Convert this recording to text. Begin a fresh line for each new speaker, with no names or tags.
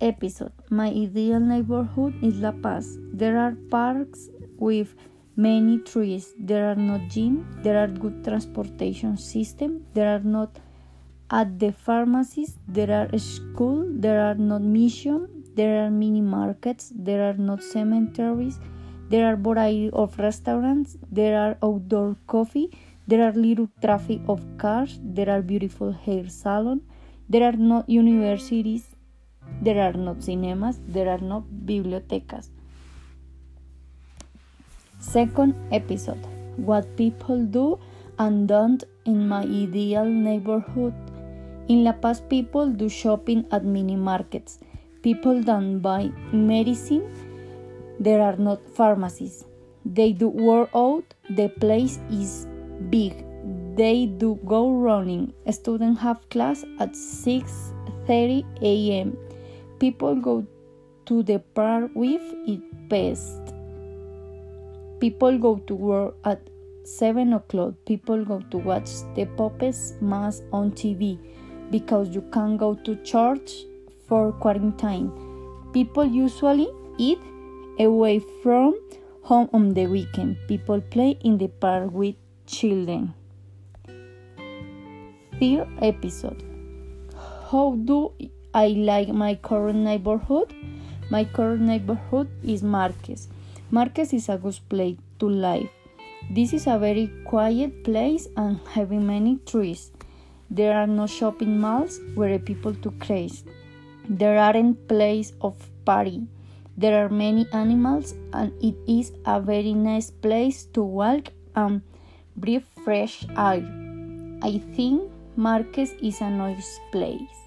episode. My ideal neighborhood is La Paz. There are parks with many trees. There are no gym. There are good transportation system. There are not at the pharmacies. There are school. There are not museum. There are mini markets. There are not cemeteries. There are variety of restaurants. There are outdoor coffee. There are little traffic of cars. There are beautiful hair salon. There are not universities. There are no cinemas. There are no bibliotecas. Second episode What people do and don't in my ideal neighborhood. In La Paz, people do shopping at mini markets. People don't buy medicine. There are not pharmacies. They do work out. The place is big. They do go running. Students have class at 6:30 a.m. People go to the park with it best. People go to work at 7 o'clock. People go to watch the Popes Mass on TV because you can't go to church for quarantine. People usually eat away from home on the weekend. People play in the park with children. Third episode How do I like my current neighborhood? My current neighborhood is Marquez. Marquez is a good place to live. This is a very quiet place and having many trees. There are no shopping malls where people to craze. There aren't place of party. There are many animals and it is a very nice place to walk and breathe fresh air. I think Marquez is a nice place.